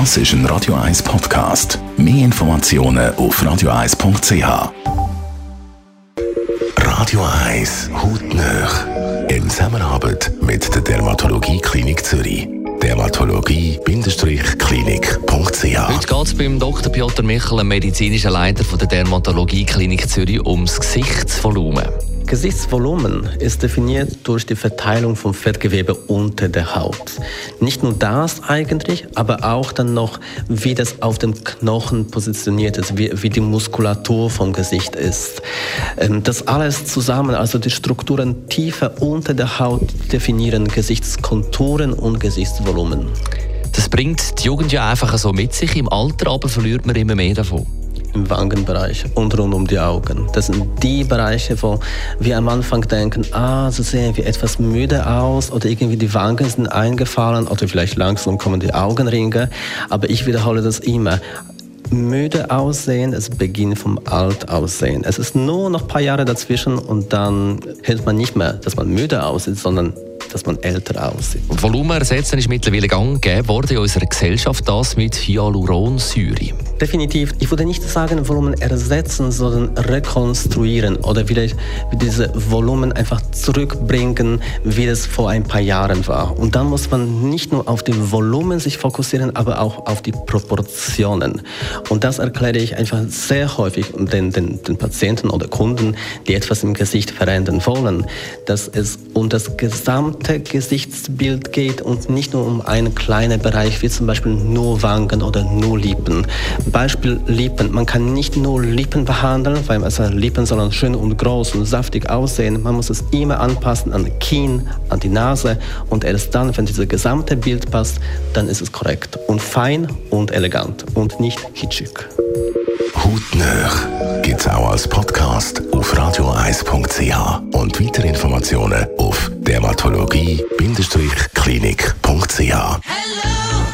Das ist ein Radio 1 Podcast. Mehr Informationen auf radio1.ch. Radio 1 Hautnöch. In Zusammenarbeit mit der Dermatologie Klinik Zürich. Dermatologie-klinik.ch Heute geht es beim Dr. Piotr Michel, medizinischen Leiter von der Dermatologie Klinik Zürich, ums Gesichtsvolumen. Gesichtsvolumen ist definiert durch die Verteilung von Fettgewebe unter der Haut. Nicht nur das eigentlich, aber auch dann noch, wie das auf dem Knochen positioniert ist, wie, wie die Muskulatur vom Gesicht ist. Ähm, das alles zusammen, also die Strukturen tiefer unter der Haut definieren Gesichtskonturen und Gesichtsvolumen. Das bringt die Jugend ja einfach so mit sich. Im Alter aber verliert man immer mehr davon im Wangenbereich und rund um die Augen. Das sind die Bereiche, wo wir am Anfang denken, ah, so sehen wir etwas müde aus oder irgendwie die Wangen sind eingefallen oder vielleicht langsam kommen die Augenringe. Aber ich wiederhole das immer müde aussehen, es beginnt vom Alt aussehen. Es ist nur noch ein paar Jahre dazwischen und dann hört man nicht mehr, dass man müde aussieht, sondern dass man älter aussieht. Volumen ersetzen ist mittlerweile gang gegeben in unserer Gesellschaft, das mit Hyaluronsäure. Definitiv. Ich würde nicht sagen Volumen ersetzen, sondern rekonstruieren oder wieder diese Volumen einfach zurückbringen, wie es vor ein paar Jahren war. Und dann muss man nicht nur auf die Volumen sich fokussieren, aber auch auf die Proportionen. Und das erkläre ich einfach sehr häufig den, den, den Patienten oder Kunden, die etwas im Gesicht verändern wollen, dass es um das gesamte Gesichtsbild geht und nicht nur um einen kleinen Bereich, wie zum Beispiel nur Wangen oder nur Lippen. Beispiel Lippen. Man kann nicht nur Lippen behandeln, weil also Lippen sollen schön und groß und saftig aussehen. Man muss es immer anpassen an den Kinn, an die Nase und erst dann, wenn dieses gesamte Bild passt, dann ist es korrekt und fein und elegant und nicht kitschig. Hautnöch gibt es auch als Podcast auf radioeis.ch und weitere Informationen auf dermatologie-klinik.ch.